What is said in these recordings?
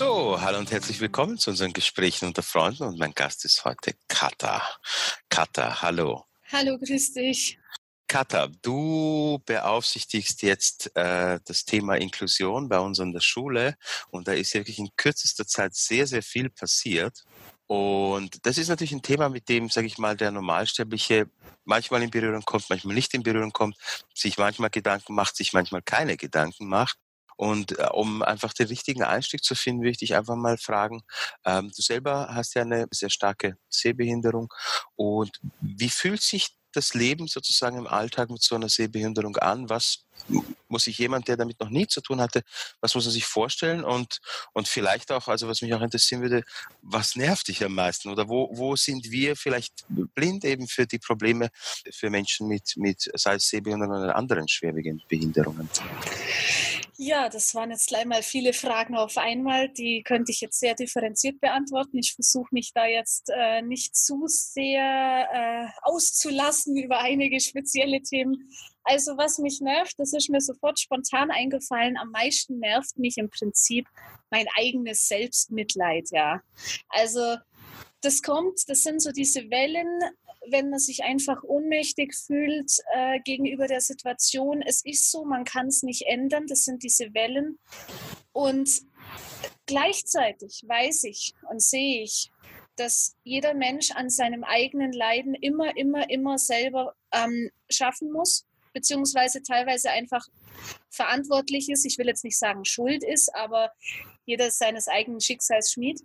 So, hallo und herzlich willkommen zu unseren Gesprächen unter Freunden und mein Gast ist heute Kata. Kata, hallo. Hallo, grüß dich. Kata, du beaufsichtigst jetzt äh, das Thema Inklusion bei uns an der Schule und da ist wirklich in kürzester Zeit sehr, sehr viel passiert. Und das ist natürlich ein Thema, mit dem, sage ich mal, der Normalsterbliche manchmal in Berührung kommt, manchmal nicht in Berührung kommt, sich manchmal Gedanken macht, sich manchmal keine Gedanken macht. Und äh, um einfach den richtigen Einstieg zu finden, würde ich dich einfach mal fragen, ähm, du selber hast ja eine sehr starke Sehbehinderung und wie fühlt sich das Leben sozusagen im Alltag mit so einer Sehbehinderung an? Was muss sich jemand, der damit noch nie zu tun hatte, was muss er sich vorstellen? Und, und vielleicht auch, also was mich auch interessieren würde, was nervt dich am meisten? Oder wo, wo sind wir vielleicht blind eben für die Probleme für Menschen mit, mit sei es Sehbehinderung oder anderen schwerwiegenden Behinderungen? Ja, das waren jetzt gleich mal viele Fragen auf einmal. Die könnte ich jetzt sehr differenziert beantworten. Ich versuche mich da jetzt äh, nicht zu sehr äh, auszulassen über einige spezielle Themen. Also was mich nervt, das ist mir sofort spontan eingefallen. Am meisten nervt mich im Prinzip mein eigenes Selbstmitleid. Ja, also das kommt, das sind so diese Wellen, wenn man sich einfach ohnmächtig fühlt äh, gegenüber der Situation. Es ist so, man kann es nicht ändern. Das sind diese Wellen. Und gleichzeitig weiß ich und sehe ich, dass jeder Mensch an seinem eigenen Leiden immer, immer, immer selber ähm, schaffen muss, beziehungsweise teilweise einfach verantwortlich ist. Ich will jetzt nicht sagen schuld ist, aber jeder ist seines eigenen Schicksals Schmied.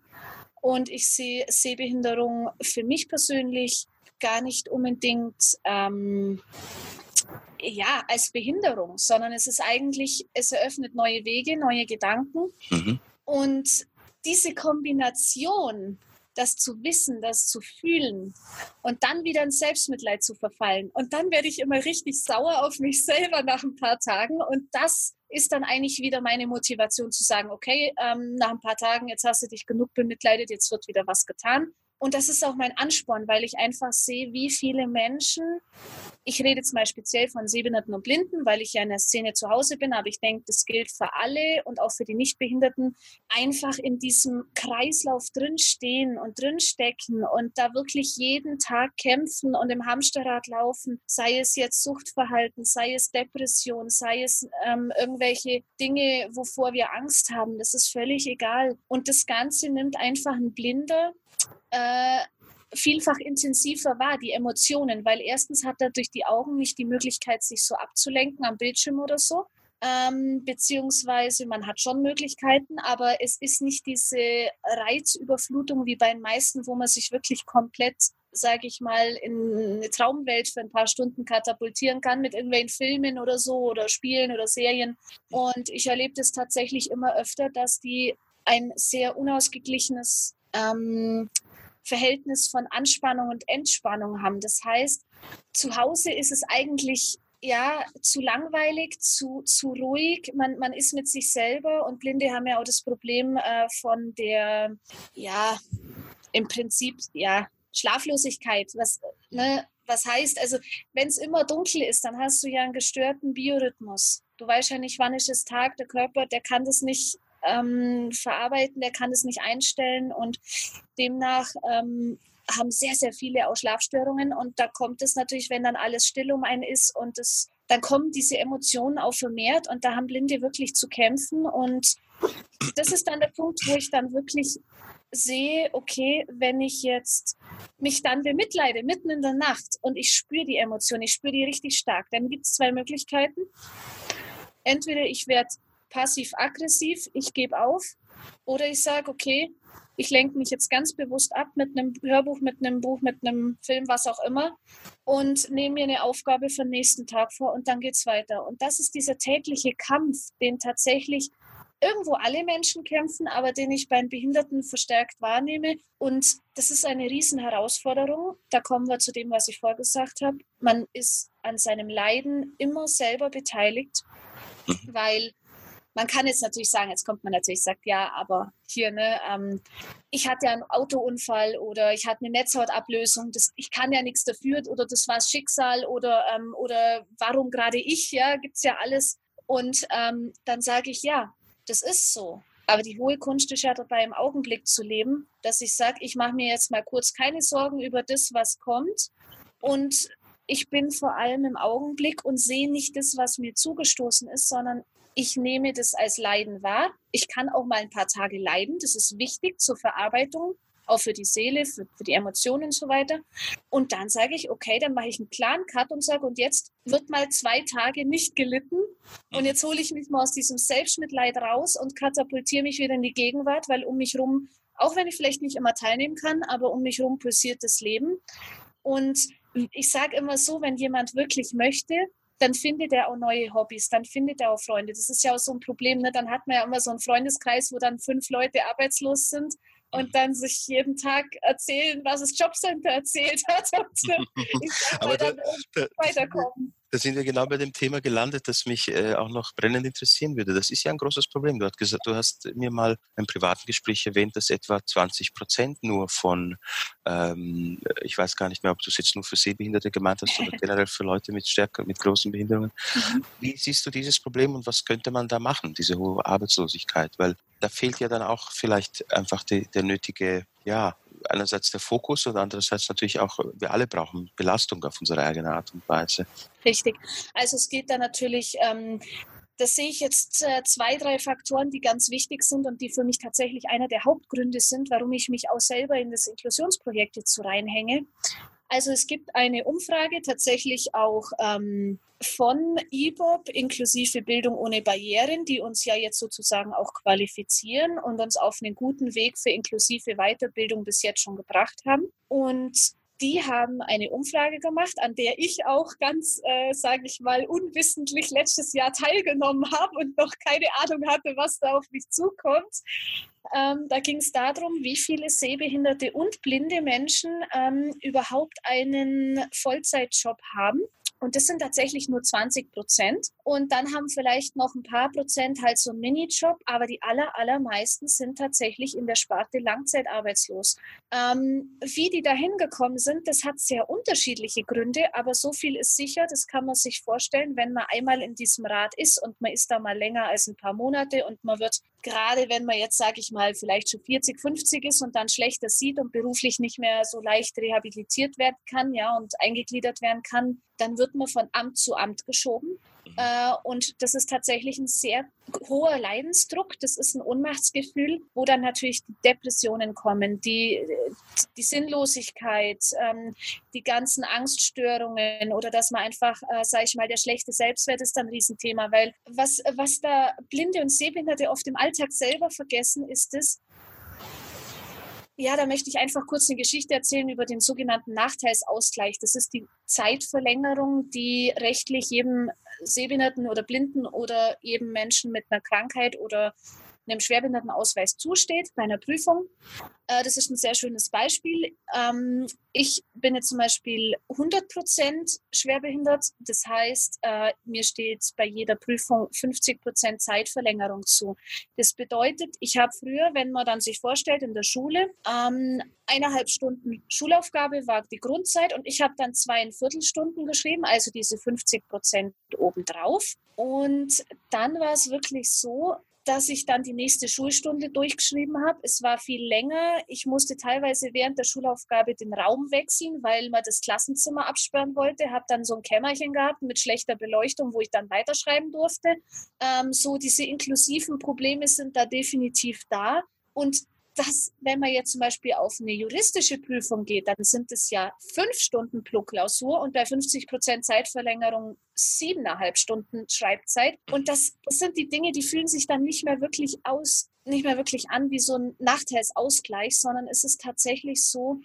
Und ich sehe Sehbehinderung für mich persönlich gar nicht unbedingt ähm, ja, als Behinderung, sondern es ist eigentlich, es eröffnet neue Wege, neue Gedanken. Mhm. Und diese Kombination, das zu wissen, das zu fühlen und dann wieder in Selbstmitleid zu verfallen. Und dann werde ich immer richtig sauer auf mich selber nach ein paar Tagen. Und das ist dann eigentlich wieder meine Motivation zu sagen, okay, ähm, nach ein paar Tagen, jetzt hast du dich genug bemitleidet, jetzt wird wieder was getan. Und das ist auch mein Ansporn, weil ich einfach sehe, wie viele Menschen, ich rede jetzt mal speziell von Sehbehinderten und Blinden, weil ich ja in der Szene zu Hause bin, aber ich denke, das gilt für alle und auch für die Nichtbehinderten, einfach in diesem Kreislauf drinstehen und drinstecken und da wirklich jeden Tag kämpfen und im Hamsterrad laufen, sei es jetzt Suchtverhalten, sei es Depression, sei es ähm, irgendwelche Dinge, wovor wir Angst haben, das ist völlig egal. Und das Ganze nimmt einfach ein Blinder äh, vielfach intensiver wahr, die Emotionen, weil erstens hat er durch die Augen nicht die Möglichkeit, sich so abzulenken am Bildschirm oder so. Ähm, beziehungsweise man hat schon Möglichkeiten, aber es ist nicht diese Reizüberflutung wie bei den meisten, wo man sich wirklich komplett, sage ich mal, in eine Traumwelt für ein paar Stunden katapultieren kann mit irgendwelchen Filmen oder so oder Spielen oder Serien. Und ich erlebe das tatsächlich immer öfter, dass die ein sehr unausgeglichenes ähm, Verhältnis von Anspannung und Entspannung haben. Das heißt, zu Hause ist es eigentlich ja zu langweilig, zu, zu ruhig. Man, man ist mit sich selber und Blinde haben ja auch das Problem äh, von der, ja, im Prinzip, ja, Schlaflosigkeit. Was, ne, was heißt, also wenn es immer dunkel ist, dann hast du ja einen gestörten Biorhythmus. Du weißt ja nicht, wann ist es Tag, der Körper, der kann das nicht ähm, verarbeiten, der kann es nicht einstellen. Und demnach ähm, haben sehr, sehr viele auch Schlafstörungen. Und da kommt es natürlich, wenn dann alles still um einen ist und es, dann kommen diese Emotionen auch vermehrt. Und da haben Blinde wirklich zu kämpfen. Und das ist dann der Punkt, wo ich dann wirklich sehe, okay, wenn ich jetzt mich dann bemitleide, mitten in der Nacht und ich spüre die Emotion, ich spüre die richtig stark, dann gibt es zwei Möglichkeiten. Entweder ich werde passiv-aggressiv, ich gebe auf. Oder ich sage, okay, ich lenke mich jetzt ganz bewusst ab mit einem Hörbuch, mit einem Buch, mit einem Film, was auch immer und nehme mir eine Aufgabe für den nächsten Tag vor und dann geht es weiter. Und das ist dieser tägliche Kampf, den tatsächlich irgendwo alle Menschen kämpfen, aber den ich bei Behinderten verstärkt wahrnehme. Und das ist eine Riesenherausforderung. Da kommen wir zu dem, was ich vorgesagt habe. Man ist an seinem Leiden immer selber beteiligt, mhm. weil man kann jetzt natürlich sagen, jetzt kommt man natürlich, sagt, ja, aber hier, ne, ähm, ich hatte ja einen Autounfall oder ich hatte eine Netzhautablösung, das, ich kann ja nichts dafür oder das war das Schicksal oder, ähm, oder warum gerade ich, ja, gibt es ja alles. Und ähm, dann sage ich, ja, das ist so. Aber die hohe Kunst ist ja dabei, im Augenblick zu leben, dass ich sage, ich mache mir jetzt mal kurz keine Sorgen über das, was kommt. Und ich bin vor allem im Augenblick und sehe nicht das, was mir zugestoßen ist, sondern ich nehme das als Leiden wahr. Ich kann auch mal ein paar Tage leiden. Das ist wichtig zur Verarbeitung auch für die Seele, für, für die Emotionen und so weiter. Und dann sage ich, okay, dann mache ich einen klaren Cut und sage, und jetzt wird mal zwei Tage nicht gelitten. Und jetzt hole ich mich mal aus diesem Selbstmitleid raus und katapultiere mich wieder in die Gegenwart, weil um mich rum, auch wenn ich vielleicht nicht immer teilnehmen kann, aber um mich rum pulsiert das Leben. Und ich sage immer so, wenn jemand wirklich möchte, dann findet er auch neue Hobbys, dann findet er auch Freunde. Das ist ja auch so ein Problem. Ne? Dann hat man ja immer so einen Freundeskreis, wo dann fünf Leute arbeitslos sind und dann sich jeden Tag erzählen, was das Jobcenter erzählt hat. Und, äh, ich Aber da, da, weiterkommen da sind wir genau bei dem Thema gelandet, das mich äh, auch noch brennend interessieren würde. Das ist ja ein großes Problem. Du hast gesagt, du hast mir mal im privaten Gespräch erwähnt, dass etwa 20 Prozent nur von, ähm, ich weiß gar nicht mehr, ob du es jetzt nur für Sehbehinderte gemeint hast oder generell für Leute mit stärker, mit großen Behinderungen. Mhm. Wie siehst du dieses Problem und was könnte man da machen, diese hohe Arbeitslosigkeit? Weil da fehlt ja dann auch vielleicht einfach die, der nötige, ja, einerseits der Fokus und andererseits natürlich auch, wir alle brauchen Belastung auf unsere eigene Art und Weise. Richtig. Also es geht da natürlich, ähm, das sehe ich jetzt äh, zwei, drei Faktoren, die ganz wichtig sind und die für mich tatsächlich einer der Hauptgründe sind, warum ich mich auch selber in das Inklusionsprojekt jetzt so reinhänge. Also es gibt eine Umfrage tatsächlich auch ähm, von IBOB inklusive Bildung ohne Barrieren, die uns ja jetzt sozusagen auch qualifizieren und uns auf einen guten Weg für inklusive Weiterbildung bis jetzt schon gebracht haben. Und die haben eine Umfrage gemacht, an der ich auch ganz, äh, sage ich mal, unwissentlich letztes Jahr teilgenommen habe und noch keine Ahnung hatte, was da auf mich zukommt. Ähm, da ging es darum, wie viele sehbehinderte und blinde Menschen ähm, überhaupt einen Vollzeitjob haben. Und das sind tatsächlich nur 20 Prozent. Und dann haben vielleicht noch ein paar Prozent halt so einen Minijob, aber die aller, allermeisten sind tatsächlich in der Sparte langzeitarbeitslos. Ähm, wie die da hingekommen sind, das hat sehr unterschiedliche Gründe, aber so viel ist sicher, das kann man sich vorstellen, wenn man einmal in diesem Rad ist und man ist da mal länger als ein paar Monate und man wird gerade, wenn man jetzt, sage ich mal, vielleicht schon 40, 50 ist und dann schlechter sieht und beruflich nicht mehr so leicht rehabilitiert werden kann, ja, und eingegliedert werden kann, dann wird man von Amt zu Amt geschoben. Mhm. Äh, und das ist tatsächlich ein sehr hoher Leidensdruck. Das ist ein Ohnmachtsgefühl, wo dann natürlich die Depressionen kommen, die, die Sinnlosigkeit, ähm, die ganzen Angststörungen oder dass man einfach, äh, sage ich mal, der schlechte Selbstwert ist dann ein Riesenthema. Weil was, was da Blinde und Sehbehinderte oft im Alltag selber vergessen, ist es, ja, da möchte ich einfach kurz eine Geschichte erzählen über den sogenannten Nachteilsausgleich. Das ist die Zeitverlängerung, die rechtlich jedem Sehbehinderten oder Blinden oder jedem Menschen mit einer Krankheit oder einem Schwerbehindertenausweis zusteht bei einer Prüfung. Äh, das ist ein sehr schönes Beispiel. Ähm, ich bin jetzt zum Beispiel 100 Prozent schwerbehindert. Das heißt, äh, mir steht bei jeder Prüfung 50 Prozent Zeitverlängerung zu. Das bedeutet, ich habe früher, wenn man dann sich vorstellt, in der Schule, ähm, eineinhalb Stunden Schulaufgabe war die Grundzeit und ich habe dann zweieinviertel Stunden geschrieben, also diese 50 Prozent obendrauf. Und dann war es wirklich so, dass ich dann die nächste Schulstunde durchgeschrieben habe. Es war viel länger. Ich musste teilweise während der Schulaufgabe den Raum wechseln, weil man das Klassenzimmer absperren wollte. Habe dann so ein Kämmerchen gehabt mit schlechter Beleuchtung, wo ich dann weiterschreiben durfte. Ähm, so diese inklusiven Probleme sind da definitiv da. Und dass, wenn man jetzt zum Beispiel auf eine juristische Prüfung geht, dann sind es ja fünf Stunden pro Klausur und bei 50 Prozent Zeitverlängerung siebeneinhalb Stunden Schreibzeit. Und das, das sind die Dinge, die fühlen sich dann nicht mehr wirklich aus, nicht mehr wirklich an wie so ein Nachteilsausgleich, sondern es ist tatsächlich so,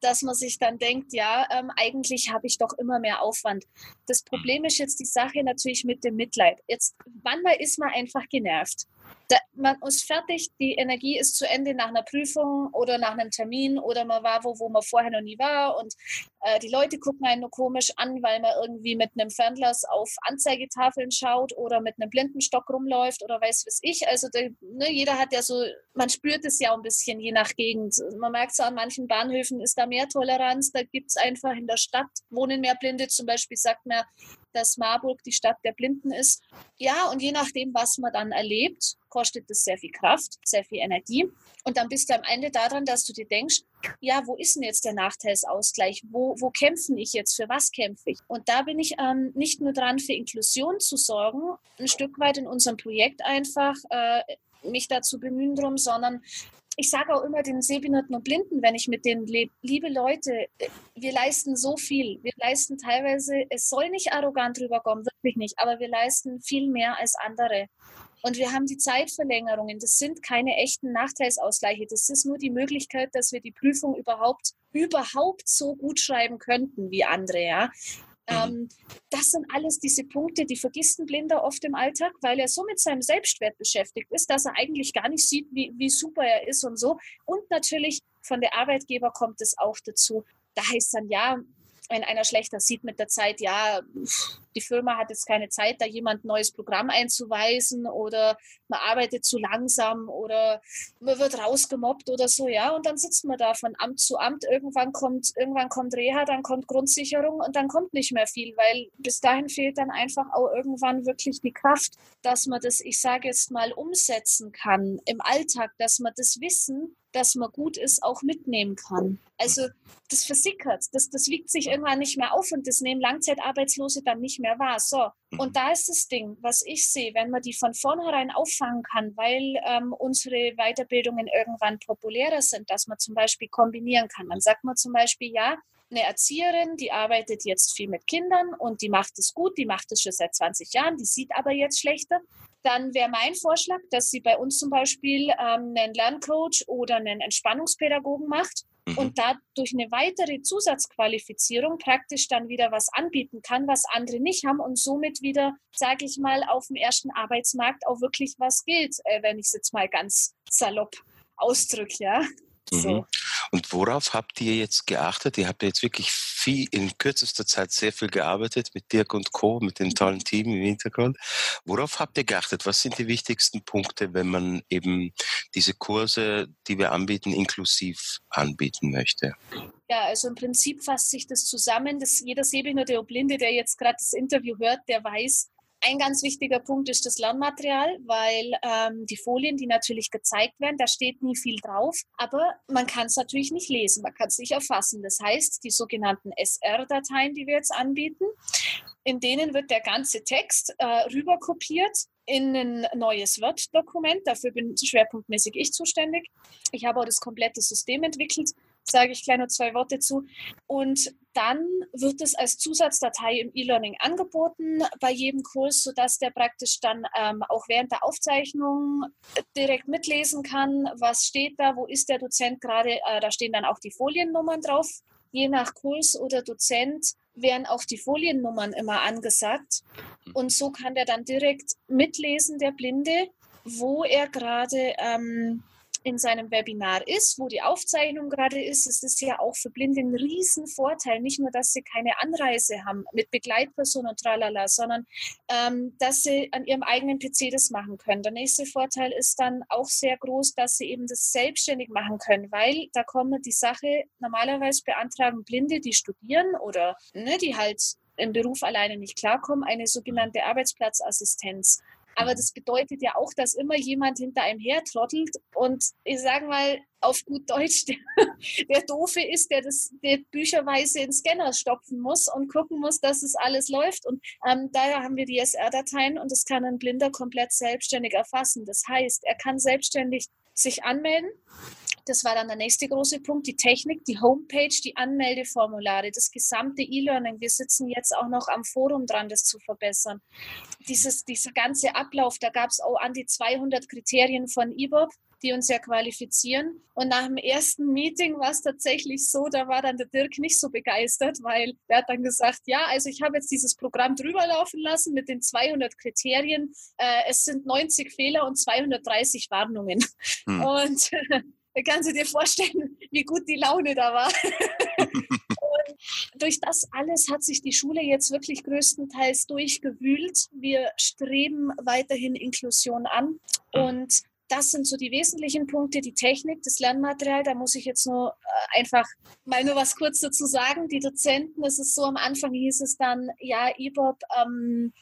dass man sich dann denkt, ja, ähm, eigentlich habe ich doch immer mehr Aufwand. Das Problem ist jetzt die Sache natürlich mit dem Mitleid. Jetzt, manchmal ist man einfach genervt da, man ist fertig, die Energie ist zu Ende nach einer Prüfung oder nach einem Termin oder man war wo, wo man vorher noch nie war und äh, die Leute gucken einen nur komisch an, weil man irgendwie mit einem Fernglas auf Anzeigetafeln schaut oder mit einem Blindenstock rumläuft oder weiß was ich. Also der, ne, jeder hat ja so, man spürt es ja ein bisschen je nach Gegend. Man merkt so an manchen Bahnhöfen ist da mehr Toleranz, da gibt es einfach in der Stadt wohnen mehr Blinde. Zum Beispiel sagt man, dass Marburg die Stadt der Blinden ist. Ja, und je nachdem, was man dann erlebt, kostet es sehr viel Kraft, sehr viel Energie. Und dann bist du am Ende daran, dass du dir denkst, ja, wo ist denn jetzt der Nachteilsausgleich? Wo, wo kämpfen ich jetzt? Für was kämpfe ich? Und da bin ich ähm, nicht nur dran, für Inklusion zu sorgen, ein Stück weit in unserem Projekt einfach äh, mich dazu bemühen drum, sondern ich sage auch immer den Sehbehinderten und Blinden, wenn ich mit denen lebe, liebe Leute, wir leisten so viel. Wir leisten teilweise, es soll nicht arrogant rüberkommen, wirklich nicht, aber wir leisten viel mehr als andere. Und wir haben die Zeitverlängerungen. Das sind keine echten Nachteilsausgleiche. Das ist nur die Möglichkeit, dass wir die Prüfung überhaupt, überhaupt so gut schreiben könnten wie andere. Ja? Mhm. Ähm, das sind alles diese Punkte, die vergisst ein Blinder oft im Alltag, weil er so mit seinem Selbstwert beschäftigt ist, dass er eigentlich gar nicht sieht, wie, wie super er ist und so. Und natürlich von der Arbeitgeber kommt es auch dazu. Da heißt dann, ja, wenn einer schlechter sieht mit der Zeit, ja, die Firma hat jetzt keine Zeit, da jemand ein neues Programm einzuweisen oder man arbeitet zu langsam oder man wird rausgemobbt oder so, ja, und dann sitzt man da von Amt zu Amt, irgendwann kommt, irgendwann kommt Reha, dann kommt Grundsicherung und dann kommt nicht mehr viel, weil bis dahin fehlt dann einfach auch irgendwann wirklich die Kraft, dass man das, ich sage jetzt mal, umsetzen kann im Alltag, dass man das Wissen, dass man gut ist, auch mitnehmen kann. Also das versickert, das, das wiegt sich irgendwann nicht mehr auf und das nehmen Langzeitarbeitslose dann nicht mehr wahr. So, und da ist das Ding, was ich sehe, wenn man die von vornherein auffangen kann, weil ähm, unsere Weiterbildungen irgendwann populärer sind, dass man zum Beispiel kombinieren kann. Dann sagt man zum Beispiel, ja, eine Erzieherin, die arbeitet jetzt viel mit Kindern und die macht es gut, die macht es schon seit 20 Jahren, die sieht aber jetzt schlechter dann wäre mein Vorschlag, dass sie bei uns zum Beispiel ähm, einen Lerncoach oder einen Entspannungspädagogen macht mhm. und dadurch eine weitere Zusatzqualifizierung praktisch dann wieder was anbieten kann, was andere nicht haben und somit wieder, sage ich mal, auf dem ersten Arbeitsmarkt auch wirklich was gilt, äh, wenn ich es jetzt mal ganz salopp ausdrücke, ja. So. Mhm. Und worauf habt ihr jetzt geachtet? Ihr habt jetzt wirklich viel, in kürzester Zeit sehr viel gearbeitet mit Dirk und Co., mit dem tollen Team im Hintergrund. Worauf habt ihr geachtet? Was sind die wichtigsten Punkte, wenn man eben diese Kurse, die wir anbieten, inklusiv anbieten möchte? Ja, also im Prinzip fasst sich das zusammen, dass jeder Sehbehinderte oder Blinde, der jetzt gerade das Interview hört, der weiß, ein ganz wichtiger Punkt ist das Lernmaterial, weil ähm, die Folien, die natürlich gezeigt werden, da steht nie viel drauf, aber man kann es natürlich nicht lesen, man kann es nicht erfassen. Das heißt, die sogenannten SR-Dateien, die wir jetzt anbieten, in denen wird der ganze Text äh, rüberkopiert in ein neues Word-Dokument. Dafür bin schwerpunktmäßig ich zuständig. Ich habe auch das komplette System entwickelt sage ich gleich noch zwei Worte zu. Und dann wird es als Zusatzdatei im E-Learning angeboten bei jedem Kurs, sodass der praktisch dann ähm, auch während der Aufzeichnung direkt mitlesen kann, was steht da, wo ist der Dozent gerade. Äh, da stehen dann auch die Foliennummern drauf. Je nach Kurs oder Dozent werden auch die Foliennummern immer angesagt. Und so kann der dann direkt mitlesen, der Blinde, wo er gerade ähm, in seinem Webinar ist, wo die Aufzeichnung gerade ist, ist es ja auch für Blinde ein Riesenvorteil. Nicht nur, dass sie keine Anreise haben mit Begleitperson und tralala, sondern ähm, dass sie an ihrem eigenen PC das machen können. Der nächste Vorteil ist dann auch sehr groß, dass sie eben das selbstständig machen können, weil da kommen die Sache, normalerweise beantragen Blinde, die studieren oder ne, die halt im Beruf alleine nicht klarkommen, eine sogenannte Arbeitsplatzassistenz. Aber das bedeutet ja auch, dass immer jemand hinter einem hertrottelt und ich sage mal auf gut Deutsch, der, der Doofe ist, der das der bücherweise in Scanner stopfen muss und gucken muss, dass es alles läuft. Und ähm, daher haben wir die SR-Dateien und das kann ein Blinder komplett selbstständig erfassen. Das heißt, er kann selbstständig sich anmelden das war dann der nächste große Punkt, die Technik, die Homepage, die Anmeldeformulare, das gesamte E-Learning. Wir sitzen jetzt auch noch am Forum dran, das zu verbessern. Dieses, dieser ganze Ablauf, da gab es auch an die 200 Kriterien von IBOB, die uns ja qualifizieren. Und nach dem ersten Meeting war es tatsächlich so, da war dann der Dirk nicht so begeistert, weil er hat dann gesagt, ja, also ich habe jetzt dieses Programm drüber laufen lassen mit den 200 Kriterien. Äh, es sind 90 Fehler und 230 Warnungen. Hm. Und da kannst du dir vorstellen, wie gut die Laune da war. durch das alles hat sich die Schule jetzt wirklich größtenteils durchgewühlt. Wir streben weiterhin Inklusion an und das sind so die wesentlichen Punkte. Die Technik, das Lernmaterial, da muss ich jetzt nur äh, einfach mal nur was kurz dazu sagen. Die Dozenten, es ist so, am Anfang hieß es dann, ja, IBOB ähm,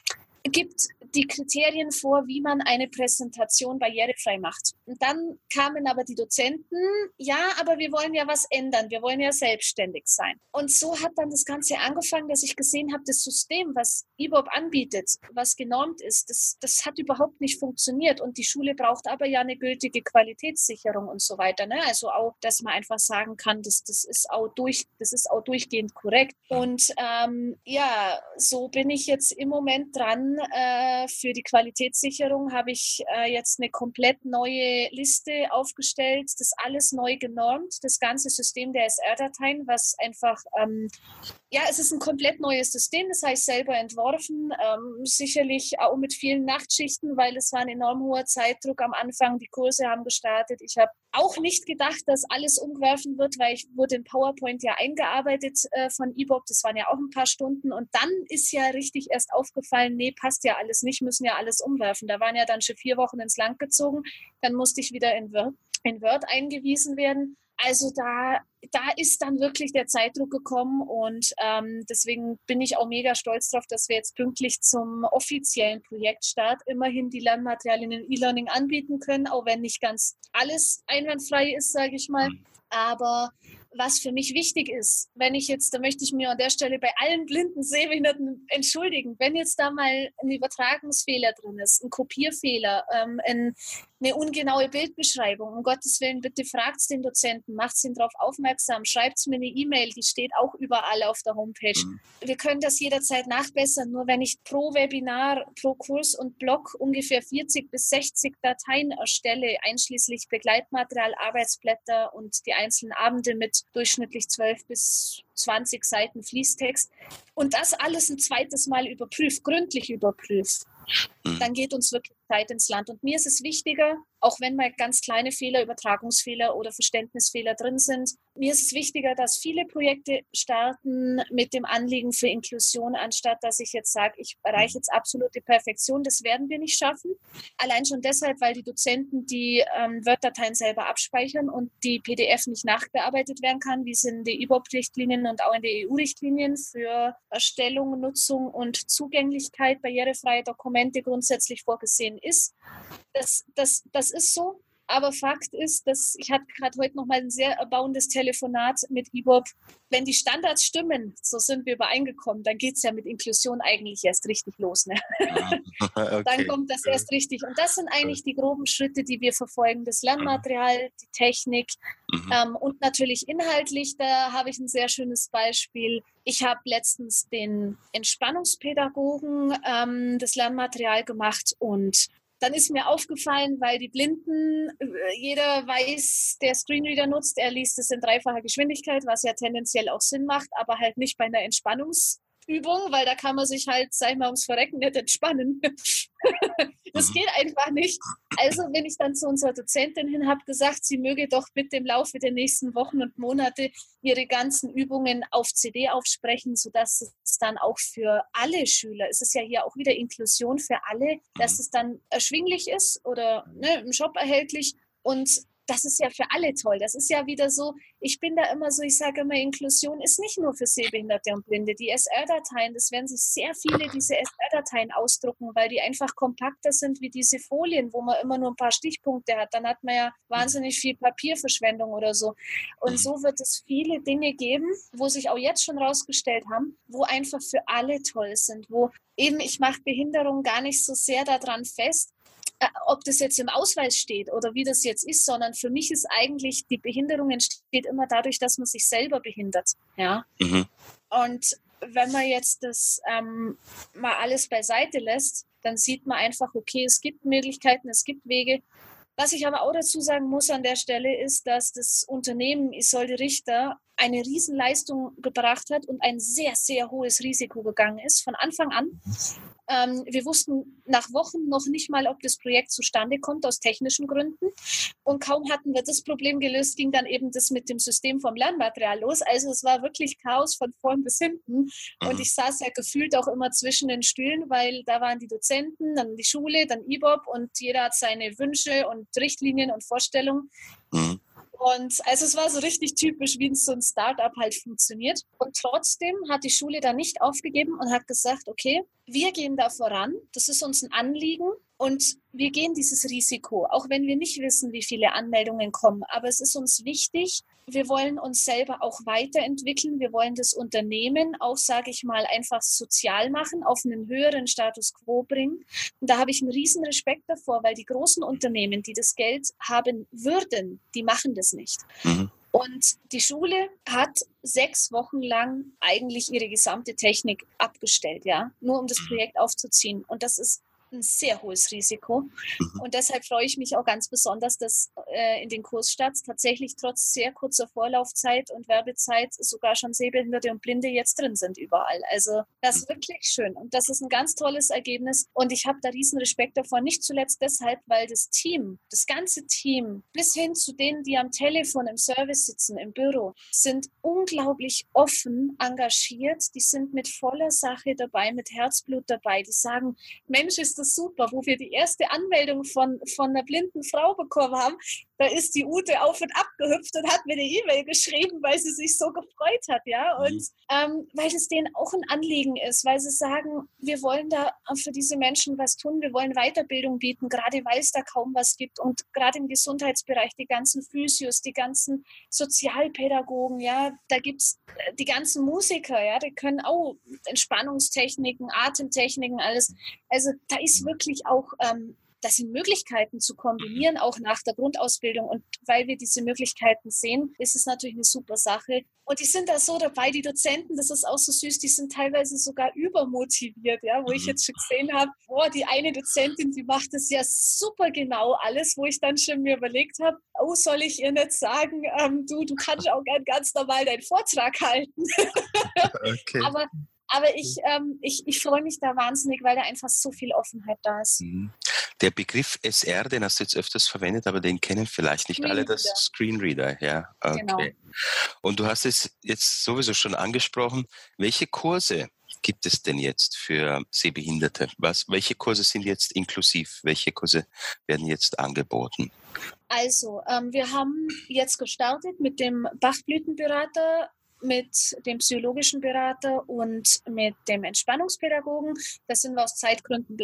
gibt die Kriterien vor, wie man eine Präsentation barrierefrei macht. Und dann kamen aber die Dozenten, ja, aber wir wollen ja was ändern, wir wollen ja selbstständig sein. Und so hat dann das Ganze angefangen, dass ich gesehen habe, das System, was IBOB anbietet, was genormt ist, das, das hat überhaupt nicht funktioniert. Und die Schule braucht aber ja eine gültige Qualitätssicherung und so weiter. Ne? Also auch, dass man einfach sagen kann, das, das, ist, auch durch, das ist auch durchgehend korrekt. Und ähm, ja, so bin ich jetzt im Moment dran, äh, für die Qualitätssicherung habe ich äh, jetzt eine komplett neue Liste aufgestellt, das alles neu genormt, das ganze System der SR-Dateien, was einfach, ähm, ja, es ist ein komplett neues System, das heißt selber entworfen, ähm, sicherlich auch mit vielen Nachtschichten, weil es war ein enorm hoher Zeitdruck am Anfang, die Kurse haben gestartet, ich habe auch nicht gedacht, dass alles umwerfen wird, weil ich wurde in PowerPoint ja eingearbeitet äh, von eBook. Das waren ja auch ein paar Stunden. Und dann ist ja richtig erst aufgefallen, nee, passt ja alles nicht, müssen ja alles umwerfen. Da waren ja dann schon vier Wochen ins Land gezogen. Dann musste ich wieder in Word, in Word eingewiesen werden. Also da, da ist dann wirklich der Zeitdruck gekommen und ähm, deswegen bin ich auch mega stolz darauf, dass wir jetzt pünktlich zum offiziellen Projektstart immerhin die Lernmaterialien in E-Learning anbieten können, auch wenn nicht ganz alles einwandfrei ist, sage ich mal. Mhm. Aber was für mich wichtig ist, wenn ich jetzt, da möchte ich mir an der Stelle bei allen blinden Sehbehinderten entschuldigen, wenn jetzt da mal ein Übertragungsfehler drin ist, ein Kopierfehler, ähm, ein, eine ungenaue Bildbeschreibung, um Gottes Willen, bitte fragt den Dozenten, macht ihn darauf aufmerksam, schreibt mir eine E-Mail, die steht auch überall auf der Homepage. Mhm. Wir können das jederzeit nachbessern, nur wenn ich pro Webinar, pro Kurs und Blog ungefähr 40 bis 60 Dateien erstelle, einschließlich Begleitmaterial, Arbeitsblätter und die einzelnen Abende mit durchschnittlich 12 bis 20 Seiten Fließtext und das alles ein zweites Mal überprüft, gründlich überprüft, mhm. dann geht uns wirklich Zeit ins Land. Und mir ist es wichtiger, auch wenn mal ganz kleine Fehler, Übertragungsfehler oder Verständnisfehler drin sind, mir ist es wichtiger, dass viele Projekte starten mit dem Anliegen für Inklusion, anstatt dass ich jetzt sage, ich erreiche jetzt absolute Perfektion. Das werden wir nicht schaffen. Allein schon deshalb, weil die Dozenten die ähm, Word-Dateien selber abspeichern und die PDF nicht nachbearbeitet werden kann, wie es in den IBOP-Richtlinien und auch in den EU-Richtlinien für Erstellung, Nutzung und Zugänglichkeit barrierefreier Dokumente grundsätzlich vorgesehen ist. Das, das, das ist so. Aber Fakt ist, dass ich hatte gerade heute noch mal ein sehr erbauendes Telefonat mit IBOB. Wenn die Standards stimmen, so sind wir übereingekommen, dann geht es ja mit Inklusion eigentlich erst richtig los. Ne? okay. Dann kommt das erst richtig. Und das sind eigentlich die groben Schritte, die wir verfolgen. Das Lernmaterial, die Technik mhm. ähm, und natürlich inhaltlich. Da habe ich ein sehr schönes Beispiel. Ich habe letztens den Entspannungspädagogen ähm, das Lernmaterial gemacht und dann ist mir aufgefallen, weil die Blinden, äh, jeder weiß, der Screenreader nutzt, er liest es in dreifacher Geschwindigkeit, was ja tendenziell auch Sinn macht, aber halt nicht bei einer Entspannungs- Übung, weil da kann man sich halt, sei mal, ums Verrecken nicht entspannen. das mhm. geht einfach nicht. Also bin ich dann zu unserer Dozentin hin, habe gesagt, sie möge doch bitte im Laufe der nächsten Wochen und Monate ihre ganzen Übungen auf CD aufsprechen, sodass es dann auch für alle Schüler, es ist ja hier auch wieder Inklusion für alle, dass mhm. es dann erschwinglich ist oder ne, im Shop erhältlich und das ist ja für alle toll. Das ist ja wieder so, ich bin da immer so, ich sage immer, Inklusion ist nicht nur für Sehbehinderte und Blinde. Die SR-Dateien, das werden sich sehr viele diese SR-Dateien ausdrucken, weil die einfach kompakter sind wie diese Folien, wo man immer nur ein paar Stichpunkte hat. Dann hat man ja wahnsinnig viel Papierverschwendung oder so. Und so wird es viele Dinge geben, wo sich auch jetzt schon rausgestellt haben, wo einfach für alle toll sind, wo eben ich mache Behinderung gar nicht so sehr daran fest, ob das jetzt im Ausweis steht oder wie das jetzt ist, sondern für mich ist eigentlich, die Behinderung entsteht immer dadurch, dass man sich selber behindert. Ja. Mhm. Und wenn man jetzt das ähm, mal alles beiseite lässt, dann sieht man einfach, okay, es gibt Möglichkeiten, es gibt Wege. Was ich aber auch dazu sagen muss an der Stelle ist, dass das Unternehmen Isolde Richter eine Riesenleistung gebracht hat und ein sehr, sehr hohes Risiko gegangen ist von Anfang an. Ähm, wir wussten nach Wochen noch nicht mal, ob das Projekt zustande kommt aus technischen Gründen. Und kaum hatten wir das Problem gelöst, ging dann eben das mit dem System vom Lernmaterial los. Also es war wirklich Chaos von vorn bis hinten. Und mhm. ich saß ja gefühlt auch immer zwischen den Stühlen, weil da waren die Dozenten, dann die Schule, dann IBOB und jeder hat seine Wünsche und Richtlinien und Vorstellungen. Mhm. Und also es war so richtig typisch, wie so ein Startup halt funktioniert. Und trotzdem hat die Schule da nicht aufgegeben und hat gesagt, okay, wir gehen da voran. Das ist uns ein Anliegen. Und wir gehen dieses Risiko, auch wenn wir nicht wissen, wie viele Anmeldungen kommen. Aber es ist uns wichtig, wir wollen uns selber auch weiterentwickeln. Wir wollen das Unternehmen auch, sage ich mal, einfach sozial machen, auf einen höheren Status quo bringen. Und da habe ich einen riesen Respekt davor, weil die großen Unternehmen, die das Geld haben würden, die machen das nicht. Mhm. Und die Schule hat sechs Wochen lang eigentlich ihre gesamte Technik abgestellt, ja, nur um das mhm. Projekt aufzuziehen. Und das ist ein sehr hohes Risiko. Mhm. Und deshalb freue ich mich auch ganz besonders, dass äh, in den Kursstarts tatsächlich trotz sehr kurzer Vorlaufzeit und Werbezeit sogar schon Sehbehinderte und Blinde jetzt drin sind überall. Also das ist mhm. wirklich schön und das ist ein ganz tolles Ergebnis und ich habe da riesen Respekt davor, nicht zuletzt deshalb, weil das Team, das ganze Team, bis hin zu denen, die am Telefon im Service sitzen, im Büro, sind unglaublich offen, engagiert, die sind mit voller Sache dabei, mit Herzblut dabei, die sagen, Mensch, ist das super, wo wir die erste Anmeldung von, von einer blinden Frau bekommen haben. Da ist die Ute auf und ab gehüpft und hat mir eine E-Mail geschrieben, weil sie sich so gefreut hat, ja. Mhm. Und ähm, weil es denen auch ein Anliegen ist, weil sie sagen, wir wollen da für diese Menschen was tun, wir wollen Weiterbildung bieten, gerade weil es da kaum was gibt. Und gerade im Gesundheitsbereich, die ganzen Physios, die ganzen Sozialpädagogen, ja, da gibt es äh, die ganzen Musiker, ja, die können auch Entspannungstechniken, Atemtechniken, alles. Also da ist wirklich auch ähm, das sind Möglichkeiten zu kombinieren, auch nach der Grundausbildung. Und weil wir diese Möglichkeiten sehen, ist es natürlich eine super Sache. Und die sind da so dabei, die Dozenten, das ist auch so süß, die sind teilweise sogar übermotiviert, ja, wo ich mhm. jetzt schon gesehen habe, boah, die eine Dozentin, die macht das ja super genau alles, wo ich dann schon mir überlegt habe, oh, soll ich ihr nicht sagen, ähm, du, du kannst auch ganz normal deinen Vortrag halten. Okay. Aber aber ich, ähm, ich, ich freue mich da wahnsinnig, weil da einfach so viel Offenheit da ist. Mhm. Der Begriff SR, den hast du jetzt öfters verwendet, aber den kennen vielleicht nicht alle, das Screenreader, ja. Okay. Genau. Und du hast es jetzt sowieso schon angesprochen. Welche Kurse gibt es denn jetzt für Sehbehinderte? Was, welche Kurse sind jetzt inklusiv? Welche Kurse werden jetzt angeboten? Also, ähm, wir haben jetzt gestartet mit dem Bachblütenberater mit dem psychologischen Berater und mit dem Entspannungspädagogen. Das sind wir aus Zeitgründen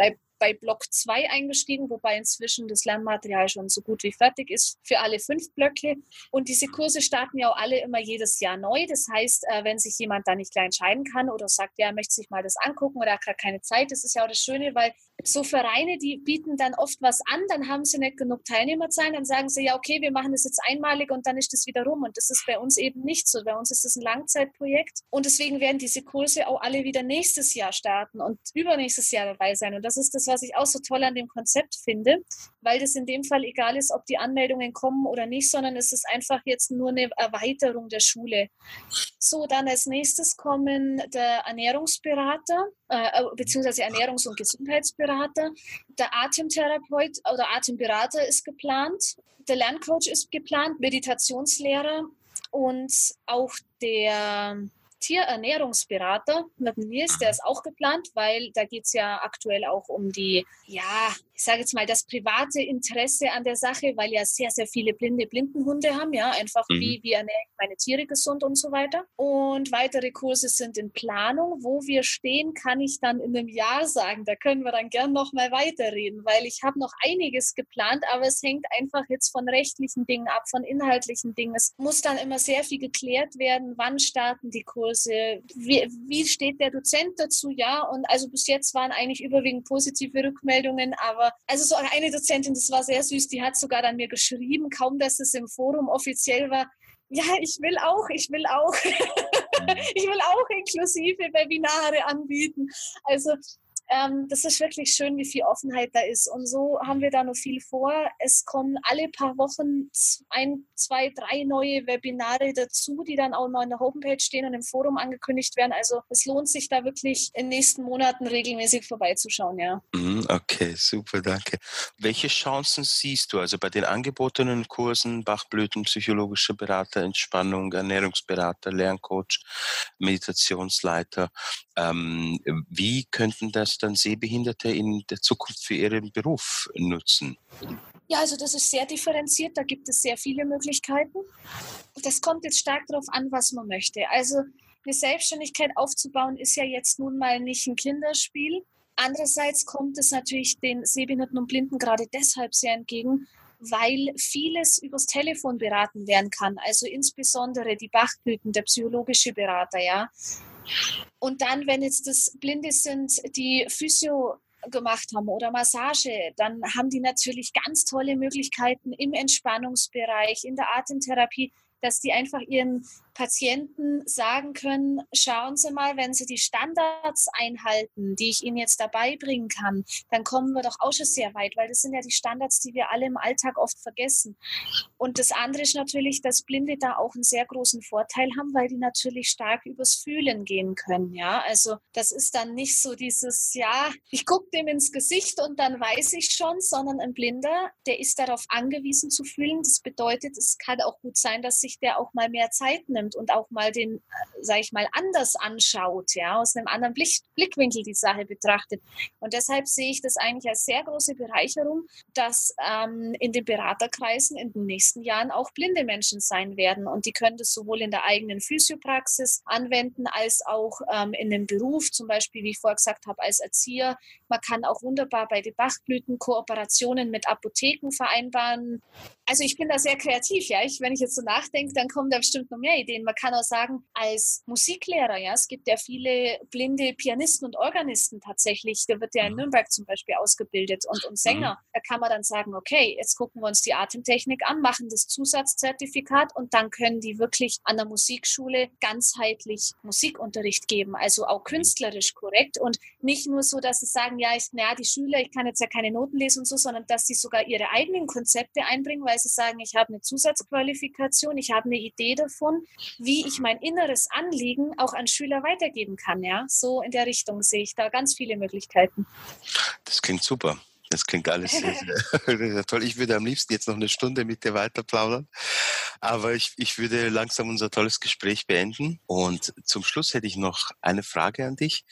bei Block 2 eingestiegen, wobei inzwischen das Lernmaterial schon so gut wie fertig ist für alle fünf Blöcke. Und diese Kurse starten ja auch alle immer jedes Jahr neu. Das heißt, äh, wenn sich jemand da nicht gleich entscheiden kann oder sagt, ja, er möchte sich mal das angucken oder hat gerade keine Zeit, das ist ja auch das Schöne, weil so Vereine, die bieten dann oft was an, dann haben sie nicht genug Teilnehmerzahlen, dann sagen sie, ja, okay, wir machen das jetzt einmalig und dann ist das wieder rum. Und das ist bei uns eben nicht so. Bei uns ist das ein Langzeitprojekt und deswegen werden diese Kurse auch alle wieder nächstes Jahr starten und übernächstes Jahr dabei sein. Und das ist das, was ich auch so toll an dem Konzept finde, weil das in dem Fall egal ist, ob die Anmeldungen kommen oder nicht, sondern es ist einfach jetzt nur eine Erweiterung der Schule. So, dann als nächstes kommen der Ernährungsberater, äh, äh beziehungsweise Ernährungs- und Gesundheitsberater. Der Atemtherapeut oder Atemberater ist geplant. Der Lerncoach ist geplant, Meditationslehrer und auch der Tierernährungsberater der ist auch geplant, weil da geht es ja aktuell auch um die, ja, ich sage jetzt mal, das private Interesse an der Sache, weil ja sehr, sehr viele blinde Blindenhunde haben, ja, einfach mhm. wie, wie ernähre ich meine Tiere gesund und so weiter. Und weitere Kurse sind in Planung. Wo wir stehen, kann ich dann in einem Jahr sagen. Da können wir dann gern nochmal weiterreden, weil ich habe noch einiges geplant, aber es hängt einfach jetzt von rechtlichen Dingen ab, von inhaltlichen Dingen. Es muss dann immer sehr viel geklärt werden, wann starten die Kurse, wie, wie steht der Dozent dazu, ja. Und also bis jetzt waren eigentlich überwiegend positive Rückmeldungen, aber also so eine Dozentin, das war sehr süß, die hat sogar dann mir geschrieben, kaum dass es im Forum offiziell war, ja, ich will auch, ich will auch. ich will auch inklusive Webinare anbieten. Also ähm, das ist wirklich schön, wie viel Offenheit da ist. Und so haben wir da noch viel vor. Es kommen alle paar Wochen ein, zwei, drei neue Webinare dazu, die dann auch noch in der Homepage stehen und im Forum angekündigt werden. Also es lohnt sich da wirklich in den nächsten Monaten regelmäßig vorbeizuschauen, ja. Mhm, okay, super, danke. Welche Chancen siehst du also bei den angebotenen Kursen Bachblüten, psychologischer Berater, Entspannung, Ernährungsberater, Lerncoach, Meditationsleiter? Ähm, wie könnten das dann Sehbehinderte in der Zukunft für ihren Beruf nutzen? Ja, also das ist sehr differenziert. Da gibt es sehr viele Möglichkeiten. Das kommt jetzt stark darauf an, was man möchte. Also eine Selbstständigkeit aufzubauen ist ja jetzt nun mal nicht ein Kinderspiel. Andererseits kommt es natürlich den Sehbehinderten und Blinden gerade deshalb sehr entgegen, weil vieles übers Telefon beraten werden kann. Also insbesondere die Bachblüten, der psychologische Berater, ja. Und dann, wenn jetzt das Blinde sind, die Physio gemacht haben oder Massage, dann haben die natürlich ganz tolle Möglichkeiten im Entspannungsbereich, in der Atemtherapie, dass die einfach ihren Patienten sagen können, schauen Sie mal, wenn Sie die Standards einhalten, die ich Ihnen jetzt dabei bringen kann, dann kommen wir doch auch schon sehr weit, weil das sind ja die Standards, die wir alle im Alltag oft vergessen. Und das andere ist natürlich, dass Blinde da auch einen sehr großen Vorteil haben, weil die natürlich stark übers Fühlen gehen können. Ja, also das ist dann nicht so dieses, ja, ich gucke dem ins Gesicht und dann weiß ich schon, sondern ein Blinder, der ist darauf angewiesen zu fühlen. Das bedeutet, es kann auch gut sein, dass sich der auch mal mehr Zeit nimmt nimmt und auch mal den, sage ich mal, anders anschaut, ja, aus einem anderen Blick, Blickwinkel die Sache betrachtet. Und deshalb sehe ich das eigentlich als sehr große Bereicherung, dass ähm, in den Beraterkreisen in den nächsten Jahren auch blinde Menschen sein werden. Und die können das sowohl in der eigenen Physiopraxis anwenden, als auch ähm, in dem Beruf, zum Beispiel, wie ich vorher gesagt habe, als Erzieher. Man kann auch wunderbar bei den Bachblüten Kooperationen mit Apotheken vereinbaren. Also ich bin da sehr kreativ, ja. Ich, wenn ich jetzt so nachdenke, dann kommen da bestimmt noch mehr Ideen Ideen. Man kann auch sagen, als Musiklehrer, ja, es gibt ja viele blinde Pianisten und Organisten tatsächlich. Da wird ja in mhm. Nürnberg zum Beispiel ausgebildet und, und Sänger. Mhm. Da kann man dann sagen, okay, jetzt gucken wir uns die Atemtechnik an, machen das Zusatzzertifikat und dann können die wirklich an der Musikschule ganzheitlich Musikunterricht geben, also auch künstlerisch korrekt und nicht nur so, dass sie sagen, ja, ich, naja, die Schüler, ich kann jetzt ja keine Noten lesen und so, sondern dass sie sogar ihre eigenen Konzepte einbringen, weil sie sagen, ich habe eine Zusatzqualifikation, ich habe eine Idee davon wie ich mein inneres Anliegen auch an Schüler weitergeben kann. Ja, so in der Richtung sehe ich da ganz viele Möglichkeiten. Das klingt super. Das klingt alles sehr, sehr, toll. Ich würde am liebsten jetzt noch eine Stunde mit dir weiter plaudern. Aber ich, ich würde langsam unser tolles Gespräch beenden. Und zum Schluss hätte ich noch eine Frage an dich.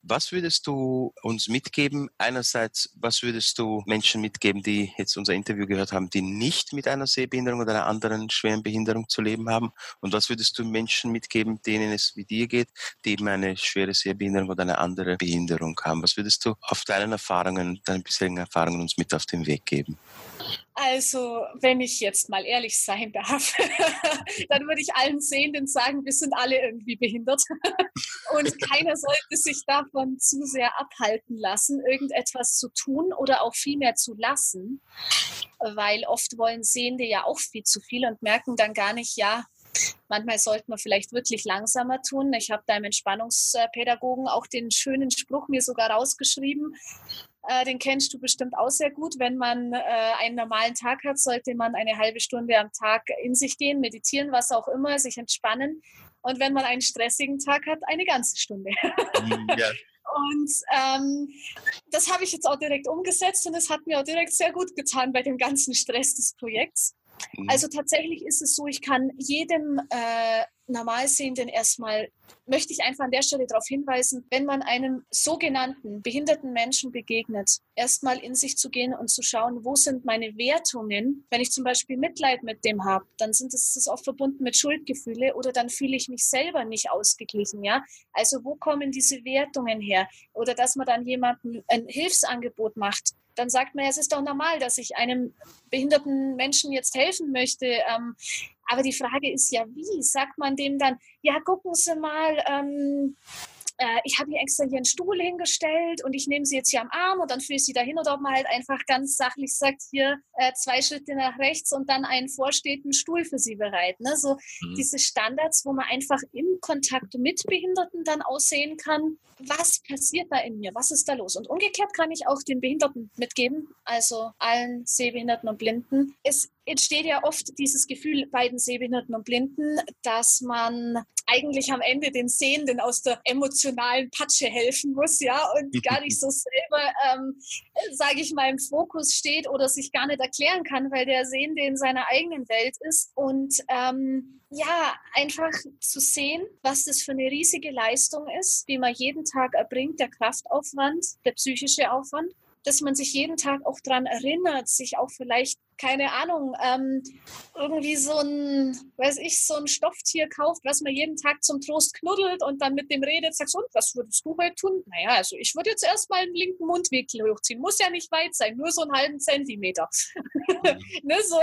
Was würdest du uns mitgeben? Einerseits, was würdest du Menschen mitgeben, die jetzt unser Interview gehört haben, die nicht mit einer Sehbehinderung oder einer anderen schweren Behinderung zu leben haben? Und was würdest du Menschen mitgeben, denen es wie dir geht, die eben eine schwere Sehbehinderung oder eine andere Behinderung haben? Was würdest du auf deinen Erfahrungen, deinen bisherigen Erfahrungen uns mit auf den Weg geben? Also, wenn ich jetzt mal ehrlich sein darf, dann würde ich allen Sehenden sagen, wir sind alle irgendwie behindert. Und keiner sollte sich davon zu sehr abhalten lassen, irgendetwas zu tun oder auch viel mehr zu lassen. Weil oft wollen Sehende ja auch viel zu viel und merken dann gar nicht, ja, Manchmal sollte man vielleicht wirklich langsamer tun. Ich habe da im Entspannungspädagogen auch den schönen Spruch mir sogar rausgeschrieben. Äh, den kennst du bestimmt auch sehr gut. Wenn man äh, einen normalen Tag hat, sollte man eine halbe Stunde am Tag in sich gehen, meditieren, was auch immer, sich entspannen. Und wenn man einen stressigen Tag hat, eine ganze Stunde. Mhm, ja. Und ähm, das habe ich jetzt auch direkt umgesetzt und es hat mir auch direkt sehr gut getan bei dem ganzen Stress des Projekts. Mhm. Also tatsächlich ist es so, ich kann jedem äh, Normalsehenden erstmal, möchte ich einfach an der Stelle darauf hinweisen, wenn man einem sogenannten behinderten Menschen begegnet, erstmal in sich zu gehen und zu schauen, wo sind meine Wertungen. Wenn ich zum Beispiel Mitleid mit dem habe, dann sind es das oft verbunden mit Schuldgefühle oder dann fühle ich mich selber nicht ausgeglichen. Ja? Also wo kommen diese Wertungen her? Oder dass man dann jemandem ein Hilfsangebot macht dann sagt man, ja, es ist doch normal, dass ich einem behinderten Menschen jetzt helfen möchte. Ähm, aber die Frage ist ja, wie? Sagt man dem dann, ja, gucken Sie mal, ähm, äh, ich habe hier extra hier einen Stuhl hingestellt und ich nehme sie jetzt hier am Arm und dann führe ich sie dahin oder ob man halt einfach ganz sachlich sagt, hier äh, zwei Schritte nach rechts und dann einen vorstehenden Stuhl für sie bereit. Ne? So mhm. diese Standards, wo man einfach im Kontakt mit Behinderten dann aussehen kann, was passiert da in mir, was ist da los. Und umgekehrt kann ich auch den Behinderten mitgeben, also allen Sehbehinderten und Blinden. Es entsteht ja oft dieses Gefühl bei den Sehbehinderten und Blinden, dass man eigentlich am Ende den Sehenden aus der emotionalen Patsche helfen muss, ja, und gar nicht so selber, ähm, sage ich mal, im Fokus steht oder sich gar nicht erklären kann, weil der Sehende in seiner eigenen Welt ist. Und ähm, ja, einfach zu sehen, was das für eine riesige Leistung ist, wie man jeden Tag erbringt, der Kraftaufwand, der psychische Aufwand dass man sich jeden Tag auch daran erinnert, sich auch vielleicht, keine Ahnung, ähm, irgendwie so ein, weiß ich, so ein Stofftier kauft, was man jeden Tag zum Trost knuddelt und dann mit dem redet, sagt, und was würdest du heute tun? Naja, also ich würde jetzt erstmal einen linken Mundwinkel hochziehen. Muss ja nicht weit sein, nur so einen halben Zentimeter. ne, so.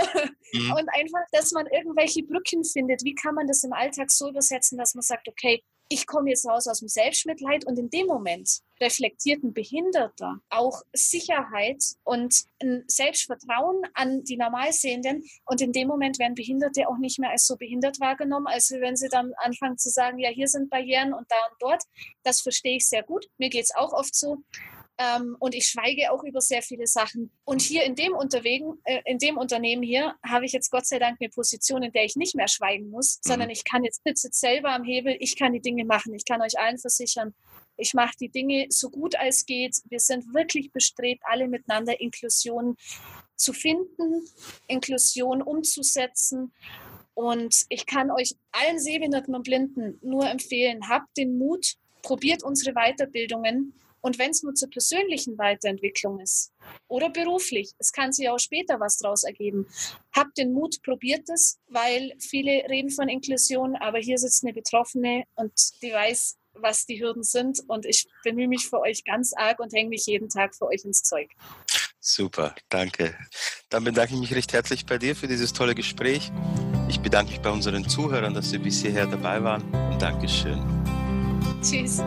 Mhm. Und einfach, dass man irgendwelche Brücken findet. Wie kann man das im Alltag so übersetzen, dass man sagt, okay, ich komme jetzt raus aus dem Selbstmitleid und in dem Moment reflektiert ein Behinderter auch Sicherheit und ein Selbstvertrauen an die Normalsehenden und in dem Moment werden Behinderte auch nicht mehr als so behindert wahrgenommen, als wenn sie dann anfangen zu sagen, ja, hier sind Barrieren und da und dort. Das verstehe ich sehr gut. Mir geht es auch oft so. Ähm, und ich schweige auch über sehr viele Sachen. Und hier in dem, Unterwegen, äh, in dem Unternehmen hier habe ich jetzt Gott sei Dank eine Position, in der ich nicht mehr schweigen muss, mhm. sondern ich kann jetzt sitze jetzt selber am Hebel, ich kann die Dinge machen. Ich kann euch allen versichern, ich mache die Dinge so gut als geht. Wir sind wirklich bestrebt, alle miteinander Inklusion zu finden, Inklusion umzusetzen. Und ich kann euch allen Sehbehinderten und Blinden nur empfehlen, habt den Mut, probiert unsere Weiterbildungen und wenn es nur zur persönlichen Weiterentwicklung ist oder beruflich, es kann sich auch später was daraus ergeben. Habt den Mut, probiert es, weil viele reden von Inklusion, aber hier sitzt eine Betroffene und die weiß, was die Hürden sind. Und ich bemühe mich für euch ganz arg und hänge mich jeden Tag für euch ins Zeug. Super, danke. Dann bedanke ich mich recht herzlich bei dir für dieses tolle Gespräch. Ich bedanke mich bei unseren Zuhörern, dass sie bis hierher dabei waren und Dankeschön. Tschüss.